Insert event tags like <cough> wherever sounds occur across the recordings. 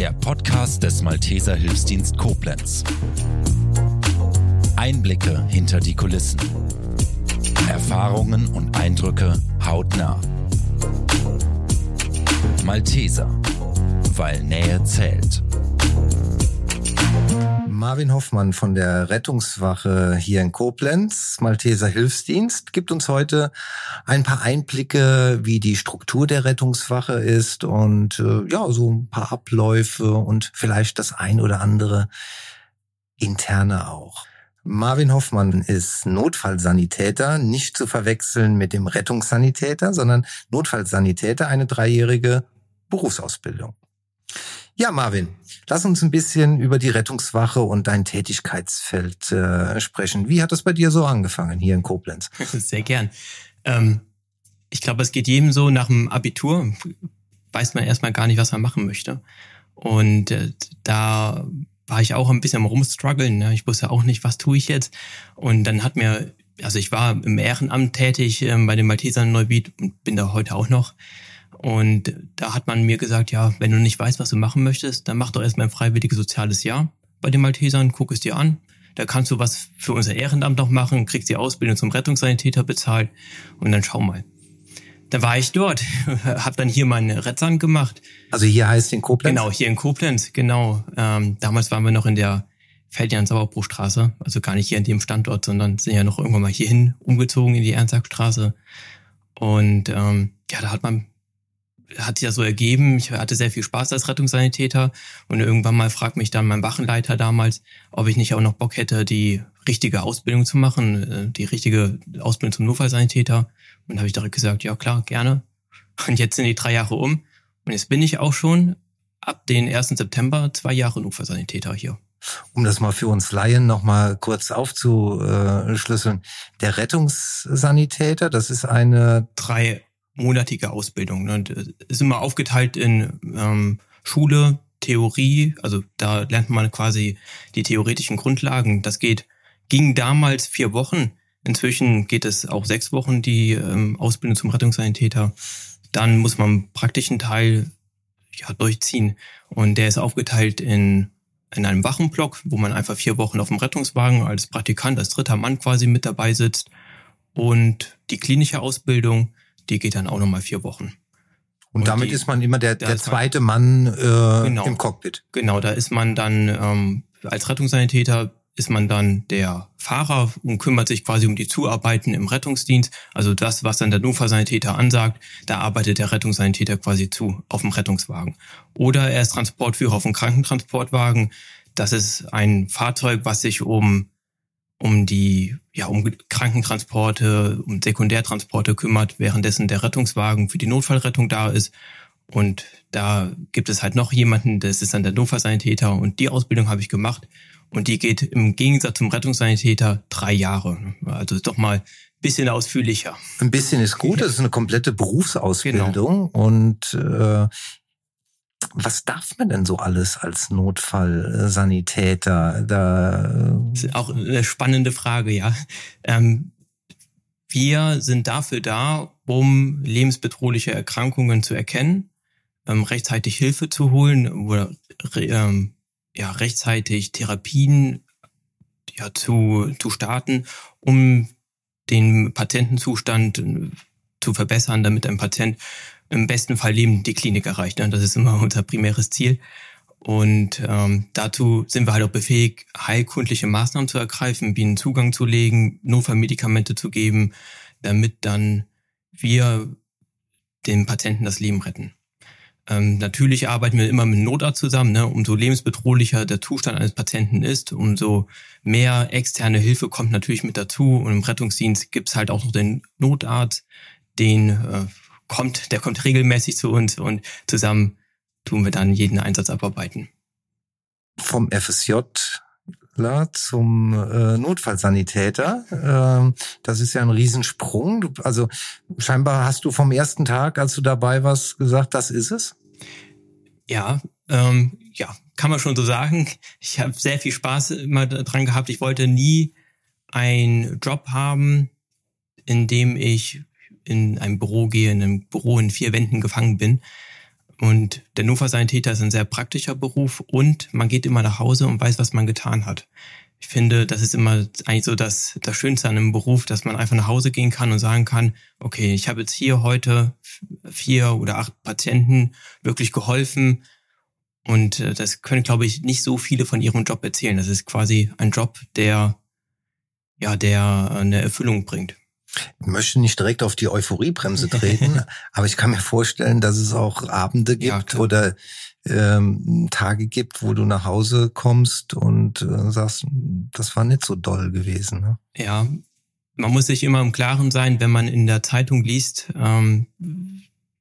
der Podcast des Malteser Hilfsdienst Koblenz. Einblicke hinter die Kulissen. Erfahrungen und Eindrücke hautnah. Malteser, weil Nähe zählt. Marvin Hoffmann von der Rettungswache hier in Koblenz, Malteser Hilfsdienst, gibt uns heute ein paar Einblicke, wie die Struktur der Rettungswache ist und äh, ja, so ein paar Abläufe und vielleicht das ein oder andere interne auch. Marvin Hoffmann ist Notfallsanitäter, nicht zu verwechseln mit dem Rettungssanitäter, sondern Notfallsanitäter, eine dreijährige Berufsausbildung. Ja, Marvin, lass uns ein bisschen über die Rettungswache und dein Tätigkeitsfeld äh, sprechen. Wie hat das bei dir so angefangen hier in Koblenz? <laughs> Sehr gern. Ähm, ich glaube, es geht jedem so nach dem Abitur, weiß man erstmal gar nicht, was man machen möchte. Und äh, da war ich auch ein bisschen am rumstruggeln. Ne? Ich wusste auch nicht, was tue ich jetzt. Und dann hat mir, also ich war im Ehrenamt tätig äh, bei den Maltesern Neubiet und bin da heute auch noch. Und da hat man mir gesagt, ja, wenn du nicht weißt, was du machen möchtest, dann mach doch erstmal ein freiwilliges soziales Jahr bei den Maltesern, guck es dir an. Da kannst du was für unser Ehrenamt noch machen, kriegst die Ausbildung zum Rettungssanitäter bezahlt und dann schau mal. Da war ich dort, <laughs> habe dann hier meine Rettsand gemacht. Also hier heißt in Koblenz? Genau, hier in Koblenz, genau. Ähm, damals waren wir noch in der Feldjan-Sauerbruchstraße, also gar nicht hier in dem Standort, sondern sind ja noch irgendwann mal hierhin umgezogen in die Ernstsackstraße. Und ähm, ja, da hat man hat sich ja so ergeben. Ich hatte sehr viel Spaß als Rettungssanitäter und irgendwann mal fragt mich dann mein Wachenleiter damals, ob ich nicht auch noch Bock hätte, die richtige Ausbildung zu machen, äh, die richtige Ausbildung zum Notfallsanitäter. Und habe ich direkt gesagt, ja klar, gerne. Und jetzt sind die drei Jahre um und jetzt bin ich auch schon ab den 1. September zwei Jahre Notfallsanitäter hier. Um das mal für uns Laien noch mal kurz aufzuschlüsseln. Der Rettungssanitäter, das ist eine... Drei monatige Ausbildung. Ne? Und äh, ist immer aufgeteilt in ähm, Schule, Theorie, also da lernt man quasi die theoretischen Grundlagen. Das geht, ging damals vier Wochen. Inzwischen geht es auch sechs Wochen, die ähm, Ausbildung zum Rettungssanitäter. Dann muss man einen praktischen Teil ja, durchziehen. Und der ist aufgeteilt in, in einem Wachenblock, wo man einfach vier Wochen auf dem Rettungswagen als Praktikant, als dritter Mann quasi mit dabei sitzt. Und die klinische Ausbildung, die geht dann auch nochmal vier Wochen. Und, und damit die, ist man immer der, der zweite man, äh, genau, im Cockpit. Genau, da ist man dann ähm, als Rettungssanitäter ist man dann der Fahrer und kümmert sich quasi um die Zuarbeiten im Rettungsdienst. Also das, was dann der Notfallsanitäter ansagt, da arbeitet der Rettungssanitäter quasi zu auf dem Rettungswagen. Oder er ist Transportführer auf dem Krankentransportwagen. Das ist ein Fahrzeug, was sich um um die ja um Krankentransporte, um Sekundärtransporte kümmert, währenddessen der Rettungswagen für die Notfallrettung da ist. Und da gibt es halt noch jemanden, das ist dann der Notfallsanitäter und die Ausbildung habe ich gemacht und die geht im Gegensatz zum Rettungssanitäter drei Jahre. Also doch mal ein bisschen ausführlicher. Ein bisschen ist gut, das ist eine komplette Berufsausbildung genau. und äh, was darf man denn so alles als Notfallsanitäter? Da das ist auch eine spannende Frage, ja. Ähm, wir sind dafür da, um lebensbedrohliche Erkrankungen zu erkennen, ähm, rechtzeitig Hilfe zu holen oder ähm, ja, rechtzeitig Therapien ja, zu, zu starten, um den Patientenzustand zu verbessern, damit ein Patient im besten Fall Leben die Klinik erreicht. Ne? Das ist immer <laughs> unser primäres Ziel. Und ähm, dazu sind wir halt auch befähigt, heilkundliche Maßnahmen zu ergreifen, wie einen Zugang zu legen, Notfallmedikamente zu geben, damit dann wir den Patienten das Leben retten. Ähm, natürlich arbeiten wir immer mit Notarzt zusammen. Ne? Umso lebensbedrohlicher der Zustand eines Patienten ist, umso mehr externe Hilfe kommt natürlich mit dazu. Und im Rettungsdienst gibt's halt auch noch den Notarzt, den äh, kommt, der kommt regelmäßig zu uns und zusammen tun wir dann jeden Einsatz abarbeiten. Vom FSJ zum äh, Notfallsanitäter. Äh, das ist ja ein Riesensprung. Du, also scheinbar hast du vom ersten Tag, als du dabei warst, gesagt, das ist es? Ja, ähm, ja, kann man schon so sagen. Ich habe sehr viel Spaß immer dran gehabt. Ich wollte nie einen Job haben, in dem ich in einem Büro gehe, in einem Büro in vier Wänden gefangen bin. Und der Notfallsanitäter ist ein sehr praktischer Beruf und man geht immer nach Hause und weiß, was man getan hat. Ich finde, das ist immer eigentlich so das, das Schönste an einem Beruf, dass man einfach nach Hause gehen kann und sagen kann, okay, ich habe jetzt hier heute vier oder acht Patienten wirklich geholfen. Und äh, das können, glaube ich, nicht so viele von ihrem Job erzählen. Das ist quasi ein Job, der, ja, der eine Erfüllung bringt. Ich möchte nicht direkt auf die Euphoriebremse treten, <laughs> aber ich kann mir vorstellen, dass es auch Abende gibt ja, oder ähm, Tage gibt, wo du nach Hause kommst und äh, sagst, das war nicht so doll gewesen. Ne? Ja, man muss sich immer im Klaren sein, wenn man in der Zeitung liest, ähm,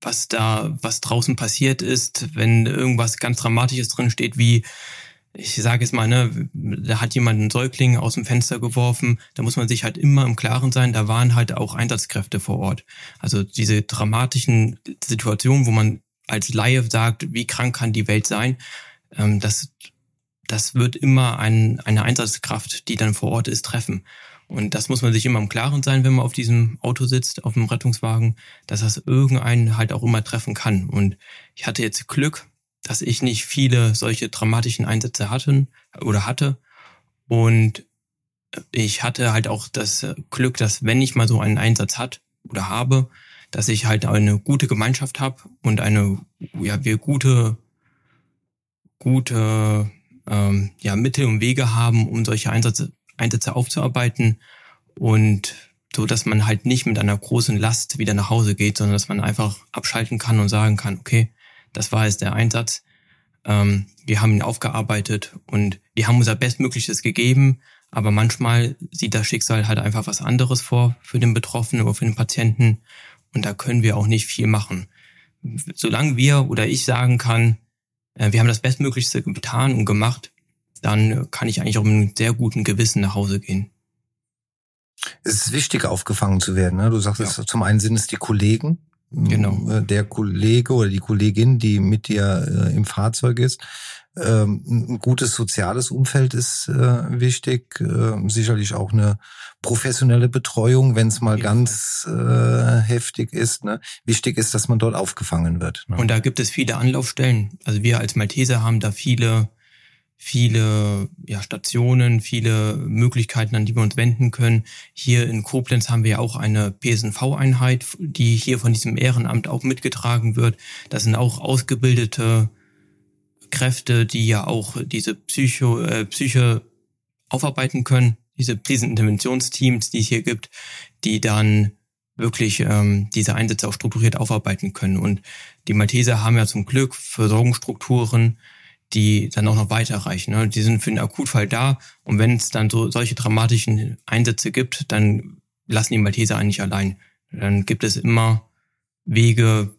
was da, was draußen passiert ist, wenn irgendwas ganz Dramatisches drin steht, wie ich sage jetzt mal, ne, da hat jemand einen Säugling aus dem Fenster geworfen, da muss man sich halt immer im Klaren sein, da waren halt auch Einsatzkräfte vor Ort. Also diese dramatischen Situationen, wo man als Laie sagt, wie krank kann die Welt sein, ähm, das, das wird immer ein, eine Einsatzkraft, die dann vor Ort ist, treffen. Und das muss man sich immer im Klaren sein, wenn man auf diesem Auto sitzt, auf dem Rettungswagen, dass das irgendeinen halt auch immer treffen kann. Und ich hatte jetzt Glück, dass ich nicht viele solche dramatischen Einsätze hatte oder hatte. Und ich hatte halt auch das Glück, dass wenn ich mal so einen Einsatz hat oder habe, dass ich halt eine gute Gemeinschaft habe und eine, ja, wir gute, gute ähm, ja, Mittel und Wege haben, um solche Einsätze, Einsätze aufzuarbeiten und so, dass man halt nicht mit einer großen Last wieder nach Hause geht, sondern dass man einfach abschalten kann und sagen kann, okay, das war jetzt der Einsatz. Ähm, wir haben ihn aufgearbeitet und wir haben unser Bestmögliches gegeben, aber manchmal sieht das Schicksal halt einfach was anderes vor für den Betroffenen oder für den Patienten und da können wir auch nicht viel machen. Solange wir oder ich sagen kann, äh, wir haben das Bestmöglichste getan und gemacht, dann kann ich eigentlich auch mit einem sehr guten Gewissen nach Hause gehen. Es ist wichtig, aufgefangen zu werden. Ne? Du sagst, ja. zum einen sind es die Kollegen, Genau. Äh, der Kollege oder die Kollegin, die mit dir äh, im Fahrzeug ist. Ähm, ein gutes soziales Umfeld ist äh, wichtig, äh, sicherlich auch eine professionelle Betreuung, wenn es mal ja. ganz äh, heftig ist. Ne? Wichtig ist, dass man dort aufgefangen wird. Ne? Und da gibt es viele Anlaufstellen. Also wir als Malteser haben da viele viele ja, Stationen, viele Möglichkeiten, an die wir uns wenden können. Hier in Koblenz haben wir ja auch eine PSNV-Einheit, die hier von diesem Ehrenamt auch mitgetragen wird. Das sind auch ausgebildete Kräfte, die ja auch diese Psycho, äh, Psyche aufarbeiten können, diese Kriseninterventionsteams, die es hier gibt, die dann wirklich ähm, diese Einsätze auch strukturiert aufarbeiten können. Und die Malteser haben ja zum Glück Versorgungsstrukturen, die dann auch noch weiterreichen. Ne? Die sind für den Akutfall da und wenn es dann so solche dramatischen Einsätze gibt, dann lassen die Malteser eigentlich allein. Dann gibt es immer Wege,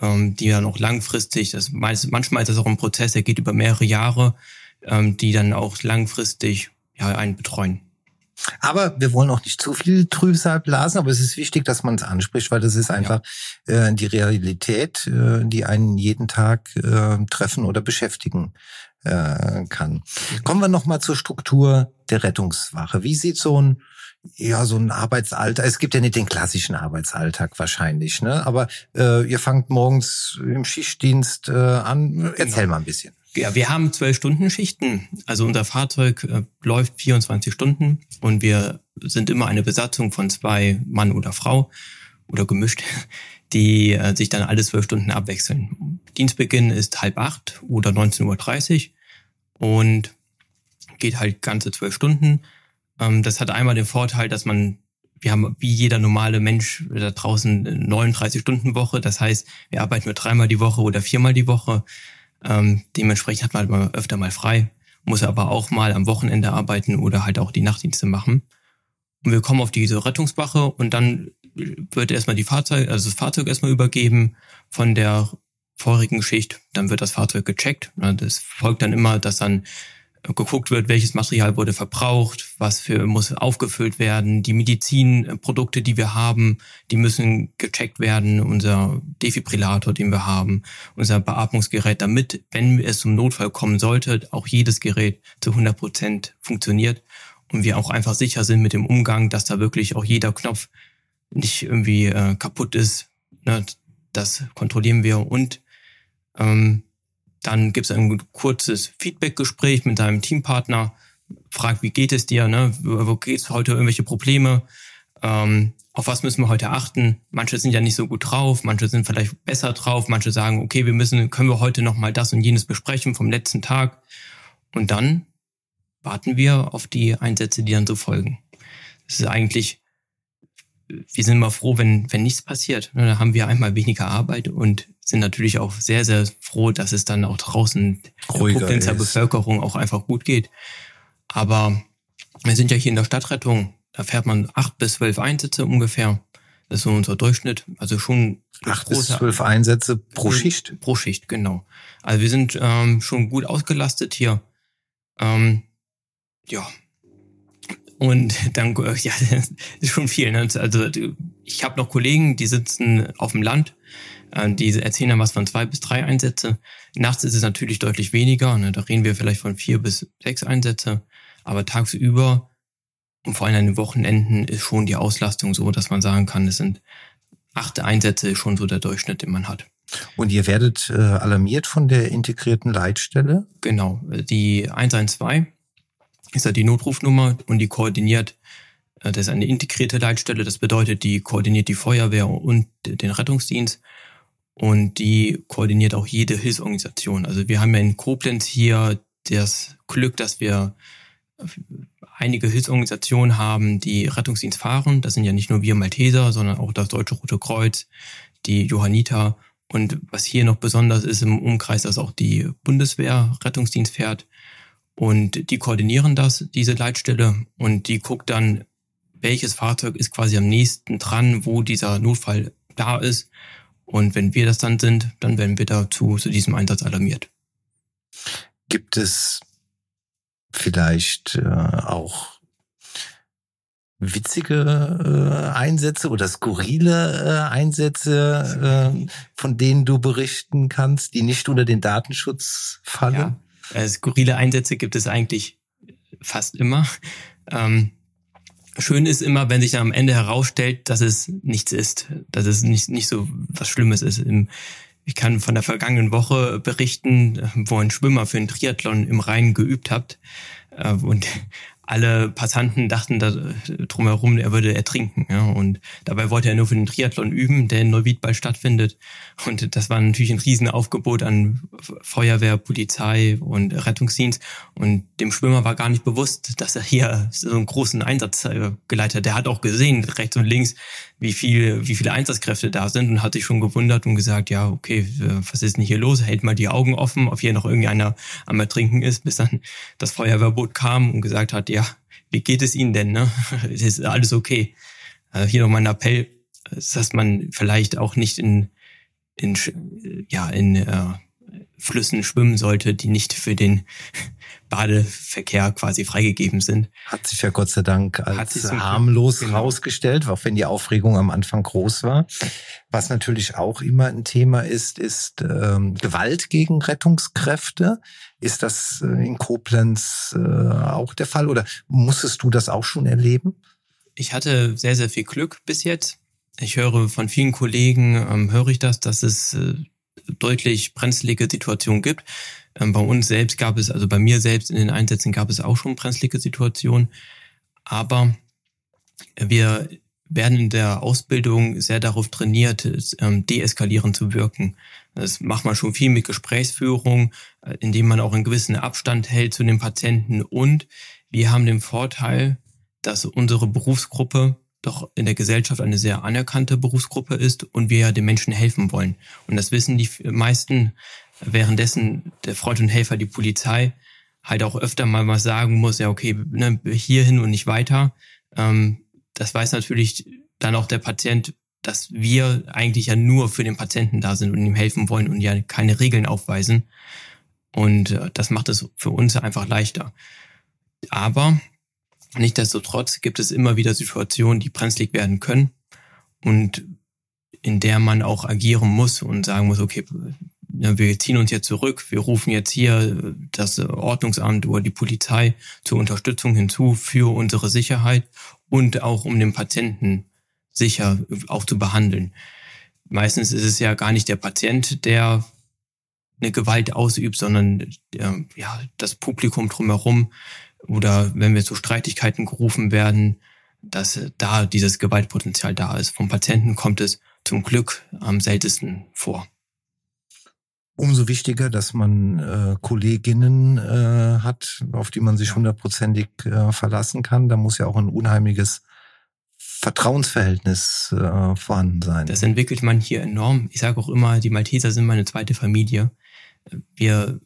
ähm, die dann auch langfristig, das manchmal ist das auch ein Prozess, der geht über mehrere Jahre, ähm, die dann auch langfristig ja, einen betreuen. Aber wir wollen auch nicht zu viel Trübsal blasen, aber es ist wichtig, dass man es anspricht, weil das ist einfach ja. äh, die Realität, äh, die einen jeden Tag äh, treffen oder beschäftigen äh, kann. Kommen wir nochmal zur Struktur der Rettungswache. Wie sieht so ein ja, so ein Arbeitsalltag. Es gibt ja nicht den klassischen Arbeitsalltag wahrscheinlich, ne? Aber äh, ihr fangt morgens im Schichtdienst äh, an. Erzähl genau. mal ein bisschen. Ja, wir haben zwölf Stunden Schichten. Also unser Fahrzeug äh, läuft 24 Stunden und wir sind immer eine Besatzung von zwei Mann oder Frau oder gemischt, <laughs> die äh, sich dann alle zwölf Stunden abwechseln. Dienstbeginn ist halb acht oder 19.30 Uhr und geht halt ganze zwölf Stunden. Ähm, das hat einmal den Vorteil, dass man wir haben wie jeder normale Mensch da draußen 39 Stunden Woche. Das heißt, wir arbeiten nur dreimal die Woche oder viermal die Woche. Ähm, dementsprechend hat man halt mal öfter mal frei, muss aber auch mal am Wochenende arbeiten oder halt auch die Nachtdienste machen. Und wir kommen auf diese Rettungswache und dann wird erstmal die Fahrzeug, also das Fahrzeug erstmal übergeben von der vorigen Schicht. Dann wird das Fahrzeug gecheckt. Das folgt dann immer, dass dann geguckt wird, welches Material wurde verbraucht, was für muss aufgefüllt werden, die Medizinprodukte, die wir haben, die müssen gecheckt werden, unser Defibrillator, den wir haben, unser Beatmungsgerät, damit, wenn es zum Notfall kommen sollte, auch jedes Gerät zu 100 Prozent funktioniert und wir auch einfach sicher sind mit dem Umgang, dass da wirklich auch jeder Knopf nicht irgendwie äh, kaputt ist. Ne? Das kontrollieren wir und Ähm, dann gibt es ein kurzes Feedbackgespräch mit deinem Teampartner, fragt, wie geht es dir, ne? wo geht es heute, irgendwelche Probleme, ähm, auf was müssen wir heute achten? Manche sind ja nicht so gut drauf, manche sind vielleicht besser drauf, manche sagen, okay, wir müssen, können wir heute noch mal das und jenes besprechen vom letzten Tag. Und dann warten wir auf die Einsätze, die dann so folgen. Das ist eigentlich, wir sind immer froh, wenn, wenn nichts passiert. Da haben wir einmal weniger Arbeit und sind natürlich auch sehr, sehr froh, dass es dann auch draußen Ruhiger der Koblenzer ist. Bevölkerung auch einfach gut geht. Aber wir sind ja hier in der Stadtrettung da fährt man acht bis zwölf Einsätze ungefähr. Das ist so unser Durchschnitt. Also schon acht bis zwölf Einsätze pro Schicht. Pro Schicht, genau. Also wir sind ähm, schon gut ausgelastet hier. Ähm, ja. Und dann, ja, das <laughs> ist schon viel. Ne? Also ich habe noch Kollegen, die sitzen auf dem Land, äh, die erzählen dann was von zwei bis drei Einsätze. Nachts ist es natürlich deutlich weniger. Ne? Da reden wir vielleicht von vier bis sechs Einsätze. Aber tagsüber und vor allem an den Wochenenden ist schon die Auslastung so, dass man sagen kann, es sind acht Einsätze schon so der Durchschnitt, den man hat. Und ihr werdet äh, alarmiert von der integrierten Leitstelle? Genau. Die 112 ist ja die Notrufnummer und die koordiniert, äh, das ist eine integrierte Leitstelle, das bedeutet, die koordiniert die Feuerwehr und den Rettungsdienst und die koordiniert auch jede Hilfsorganisation. Also wir haben ja in Koblenz hier das Glück, dass wir einige Hilfsorganisationen haben, die Rettungsdienst fahren. Das sind ja nicht nur wir Malteser, sondern auch das Deutsche Rote Kreuz, die Johanniter. Und was hier noch besonders ist im Umkreis, dass auch die Bundeswehr Rettungsdienst fährt. Und die koordinieren das, diese Leitstelle. Und die guckt dann, welches Fahrzeug ist quasi am nächsten dran, wo dieser Notfall da ist. Und wenn wir das dann sind, dann werden wir dazu zu diesem Einsatz alarmiert. Gibt es vielleicht äh, auch witzige äh, Einsätze oder skurrile äh, Einsätze, äh, von denen du berichten kannst, die nicht unter den Datenschutz fallen? Ja, äh, skurrile Einsätze gibt es eigentlich fast immer. Ähm, schön ist immer, wenn sich am Ende herausstellt, dass es nichts ist, dass es nicht, nicht so was Schlimmes ist. Im, ich kann von der vergangenen Woche berichten, wo ein Schwimmer für einen Triathlon im Rhein geübt hat. Äh, und alle Passanten dachten da drumherum, er würde ertrinken. Ja. Und dabei wollte er nur für den Triathlon üben, der in Neuwied bald stattfindet. Und das war natürlich ein Riesenaufgebot an Feuerwehr, Polizei und Rettungsdienst. Und dem Schwimmer war gar nicht bewusst, dass er hier so einen großen Einsatz äh, geleitet hat. Der hat auch gesehen, rechts und links, wie viel, wie viele Einsatzkräfte da sind und hat sich schon gewundert und gesagt, ja, okay, was ist denn hier los? Hält mal die Augen offen, ob hier noch irgendeiner am Ertrinken ist, bis dann das Feuerwehrboot kam und gesagt hat, ja, wie geht es Ihnen denn? Ne? <laughs> Es ist alles okay. Also hier noch mein Appell, dass man vielleicht auch nicht in, in ja in äh, Flüssen schwimmen sollte, die nicht für den <laughs> Badeverkehr quasi freigegeben sind. Hat sich ja Gott sei Dank als harmlos genau. herausgestellt, auch wenn die Aufregung am Anfang groß war. Was natürlich auch immer ein Thema ist, ist ähm, Gewalt gegen Rettungskräfte. Ist das äh, in Koblenz äh, auch der Fall oder musstest du das auch schon erleben? Ich hatte sehr, sehr viel Glück bis jetzt. Ich höre von vielen Kollegen, ähm, höre ich das, dass es äh, deutlich brenzlige Situationen gibt. Ähm, bei uns selbst gab es, also bei mir selbst in den Einsätzen gab es auch schon brenzlige Situationen. Aber wir werden in der Ausbildung sehr darauf trainiert, ähm, deeskalierend zu wirken. Das macht man schon viel mit Gesprächsführung, äh, indem man auch einen gewissen Abstand hält zu den Patienten. Und wir haben den Vorteil, dass unsere Berufsgruppe doch in der Gesellschaft eine sehr anerkannte Berufsgruppe ist und wir ja den Menschen helfen wollen. Und das wissen die meisten, währenddessen der Freund und Helfer, die Polizei, halt auch öfter mal was sagen muss, ja, okay, ne, hierhin und nicht weiter. Ähm, das weiß natürlich dann auch der Patient, dass wir eigentlich ja nur für den Patienten da sind und ihm helfen wollen und ja keine Regeln aufweisen. Und äh, das macht es für uns einfach leichter. Aber Nichtsdestotrotz gibt es immer wieder Situationen, die brenzlig werden können und in der man auch agieren muss und sagen muss, okay, wir ziehen uns jetzt zurück, wir rufen jetzt hier das Ordnungsamt oder die Polizei zur Unterstützung hinzu für unsere Sicherheit und auch um den Patienten sicher auch zu behandeln. Meistens ist es ja gar nicht der Patient, der eine Gewalt ausübt, sondern ja das Publikum drumherum oder wenn wir zu Streitigkeiten gerufen werden, dass da dieses Gewaltpotenzial da ist. Vom Patienten kommt es zum Glück am seltensten vor. Umso wichtiger, dass man äh, Kolleginnen äh, hat, auf die man sich hundertprozentig äh, verlassen kann. Da muss ja auch ein unheimliches Vertrauensverhältnis äh, vorhanden sein. Das entwickelt man hier enorm. Ich sage auch immer, die Malteser sind meine zweite Familie. Wir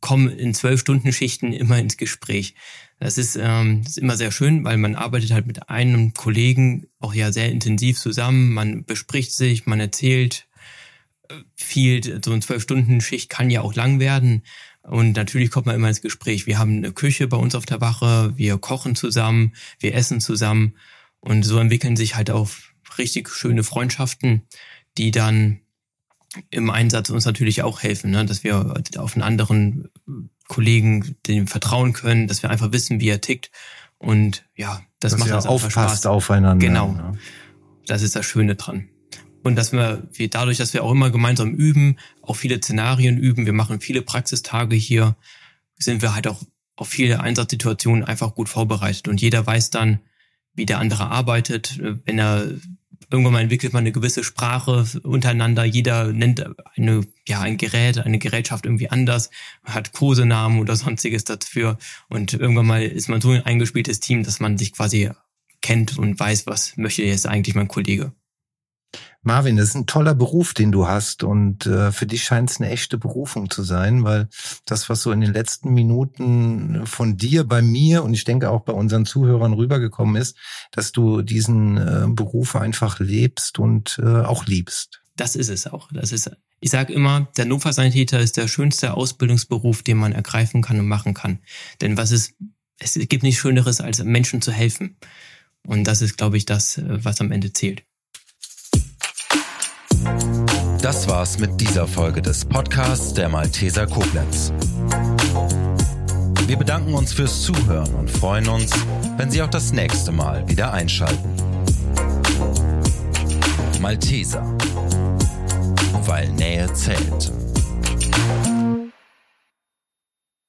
kommen in zwölf Stunden Schichten immer ins Gespräch. Das ist, ähm, das ist immer sehr schön, weil man arbeitet halt mit einem Kollegen auch ja sehr intensiv zusammen. Man bespricht sich, man erzählt äh, viel. So eine zwölf Stunden Schicht kann ja auch lang werden. Und natürlich kommt man immer ins Gespräch. Wir haben eine Küche bei uns auf der Wache, wir kochen zusammen, wir essen zusammen. Und so entwickeln sich halt auch richtig schöne Freundschaften, die dann im Einsatz uns natürlich auch helfen, ne? dass wir auf einen anderen Kollegen dem vertrauen können, dass wir einfach wissen, wie er tickt. Und ja, das dass macht uns aufpasst Spaß. aufeinander. Genau. Ja. Das ist das Schöne dran. Und dass wir, wir dadurch, dass wir auch immer gemeinsam üben, auch viele Szenarien üben, wir machen viele Praxistage hier, sind wir halt auch auf viele Einsatzsituationen einfach gut vorbereitet. Und jeder weiß dann, wie der andere arbeitet. Wenn er irgendwann mal entwickelt man eine gewisse Sprache untereinander. Jeder nennt eine, ja, ein Gerät, eine Gerätschaft irgendwie anders, hat Kosenamen oder sonstiges dafür. Und irgendwann mal ist man so ein eingespieltes Team, dass man sich quasi kennt und weiß, was möchte jetzt eigentlich mein Kollege. Marvin, das ist ein toller Beruf, den du hast und äh, für dich scheint es eine echte Berufung zu sein, weil das, was so in den letzten Minuten von dir bei mir und ich denke auch bei unseren Zuhörern rübergekommen ist, dass du diesen äh, Beruf einfach lebst und äh, auch liebst. Das ist es auch. Das ist, ich sage immer, der Notfallsanitäter ist der schönste Ausbildungsberuf, den man ergreifen kann und machen kann. Denn was ist, es gibt nichts Schöneres, als Menschen zu helfen. Und das ist, glaube ich, das, äh, was am Ende zählt. Das war's mit dieser Folge des Podcasts der Malteser Koblenz. Wir bedanken uns fürs Zuhören und freuen uns, wenn Sie auch das nächste Mal wieder einschalten. Malteser, weil Nähe zählt.